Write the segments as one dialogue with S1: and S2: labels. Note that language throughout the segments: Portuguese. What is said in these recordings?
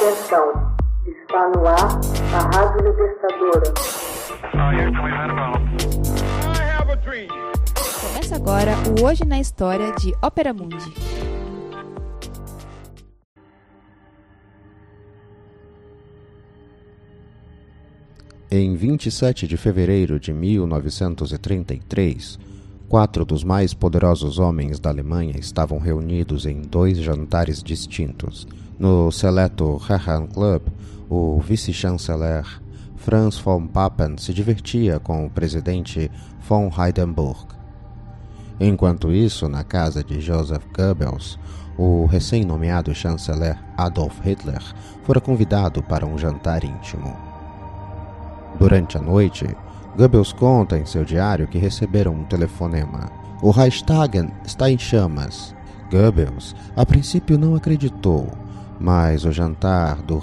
S1: Atenção, está no ar a Rádio Libertadora.
S2: Começa agora o Hoje na História de Ópera Mundi.
S3: Em 27 de fevereiro de 1933, quatro dos mais poderosos homens da Alemanha estavam reunidos em dois jantares distintos. No seleto Club, o vice-chanceler Franz von Papen se divertia com o presidente von Hindenburg. Enquanto isso, na casa de Joseph Goebbels, o recém-nomeado chanceler Adolf Hitler fora convidado para um jantar íntimo. Durante a noite, Goebbels conta em seu diário que receberam um telefonema. O Reichstag está em chamas. Goebbels, a princípio, não acreditou, mas o jantar do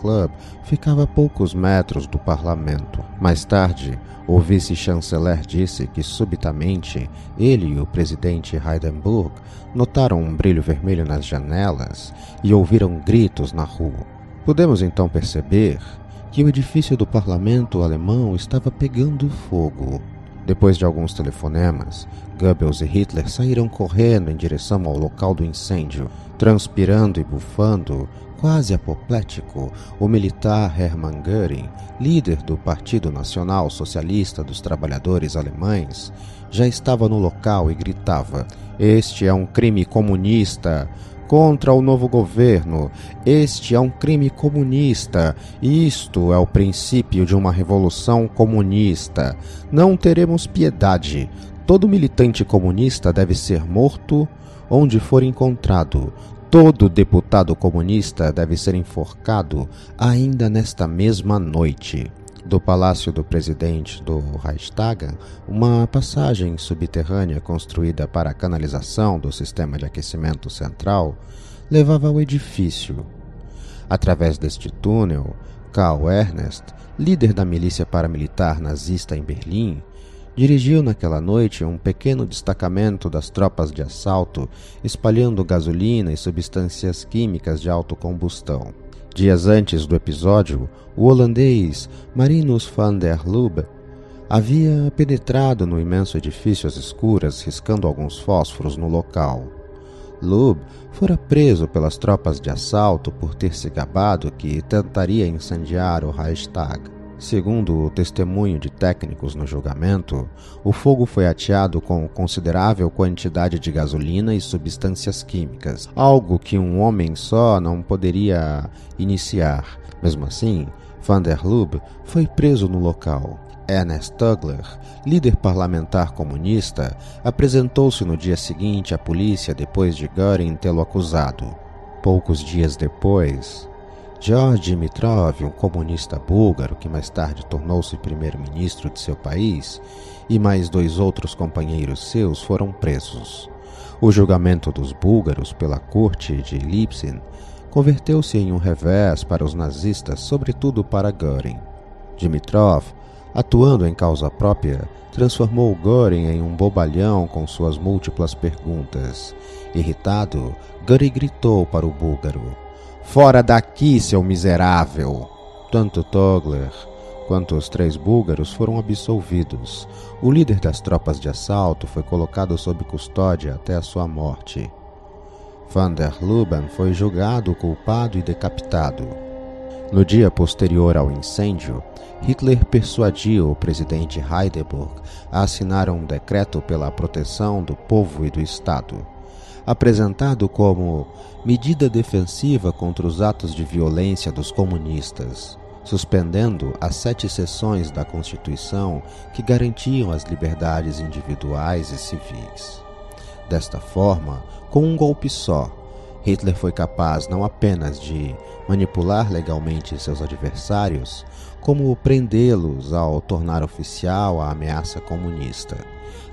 S3: Club ficava a poucos metros do parlamento. Mais tarde, o vice-chanceler disse que subitamente ele e o presidente Hindenburg notaram um brilho vermelho nas janelas e ouviram gritos na rua. Podemos então perceber que o edifício do parlamento alemão estava pegando fogo. Depois de alguns telefonemas, Goebbels e Hitler saíram correndo em direção ao local do incêndio. Transpirando e bufando, quase apoplético, o militar Hermann Göring, líder do Partido Nacional Socialista dos Trabalhadores Alemães, já estava no local e gritava: Este é um crime comunista! Contra o novo governo. Este é um crime comunista. Isto é o princípio de uma revolução comunista. Não teremos piedade. Todo militante comunista deve ser morto onde for encontrado. Todo deputado comunista deve ser enforcado ainda nesta mesma noite do palácio do presidente do Reichstag, uma passagem subterrânea construída para a canalização do sistema de aquecimento central levava ao edifício. Através deste túnel, Karl Ernest, líder da milícia paramilitar nazista em Berlim, dirigiu naquela noite um pequeno destacamento das tropas de assalto, espalhando gasolina e substâncias químicas de autocombustão. Dias antes do episódio, o holandês Marinus van der Lubbe havia penetrado no imenso edifício às escuras, riscando alguns fósforos no local. Lube fora preso pelas tropas de assalto por ter se gabado que tentaria incendiar o Reichstag. Segundo o testemunho de técnicos no julgamento, o fogo foi ateado com considerável quantidade de gasolina e substâncias químicas, algo que um homem só não poderia iniciar. Mesmo assim, Van der Lubbe foi preso no local. Ernest Tugler, líder parlamentar comunista, apresentou-se no dia seguinte à polícia depois de Göring tê-lo acusado. Poucos dias depois, George Dimitrov, um comunista búlgaro que mais tarde tornou-se primeiro-ministro de seu país, e mais dois outros companheiros seus foram presos. O julgamento dos búlgaros pela corte de Lipsin converteu-se em um revés para os nazistas, sobretudo para Göring. Dimitrov, atuando em causa própria, transformou Göring em um bobalhão com suas múltiplas perguntas. Irritado, Göring gritou para o búlgaro: Fora daqui, seu miserável! Tanto Togler quanto os três búlgaros foram absolvidos. O líder das tropas de assalto foi colocado sob custódia até a sua morte. Van der Luben foi julgado culpado e decapitado. No dia posterior ao incêndio, Hitler persuadiu o presidente Hindenburg a assinar um decreto pela proteção do povo e do Estado apresentado como medida defensiva contra os atos de violência dos comunistas, suspendendo as sete seções da Constituição que garantiam as liberdades individuais e civis. Desta forma, com um golpe só, Hitler foi capaz não apenas de manipular legalmente seus adversários, como prendê-los ao tornar oficial a ameaça comunista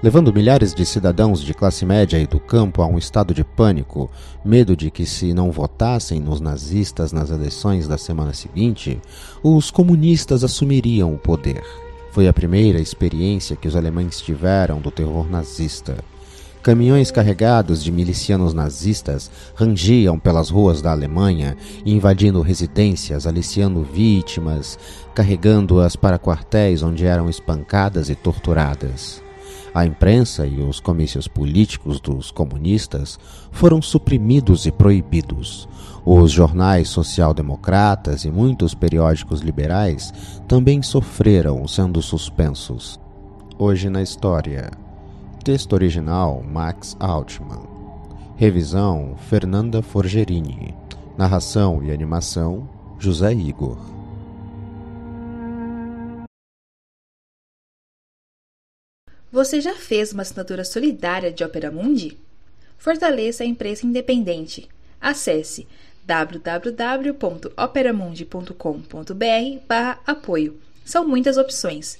S3: levando milhares de cidadãos de classe média e do campo a um estado de pânico, medo de que, se não votassem nos nazistas nas eleições da semana seguinte, os comunistas assumiriam o poder. Foi a primeira experiência que os alemães tiveram do terror nazista. Caminhões carregados de milicianos nazistas rangiam pelas ruas da Alemanha, invadindo residências, aliciando vítimas, carregando-as para quartéis onde eram espancadas e torturadas. A imprensa e os comícios políticos dos comunistas foram suprimidos e proibidos. Os jornais social-democratas e muitos periódicos liberais também sofreram, sendo suspensos. Hoje na história. Texto original Max Altman. Revisão Fernanda Forgerini. Narração e animação José Igor.
S2: Você já fez uma assinatura solidária de Opera Mundi? Fortaleça a imprensa independente. Acesse www.operamundi.com.br/apoio. São muitas opções.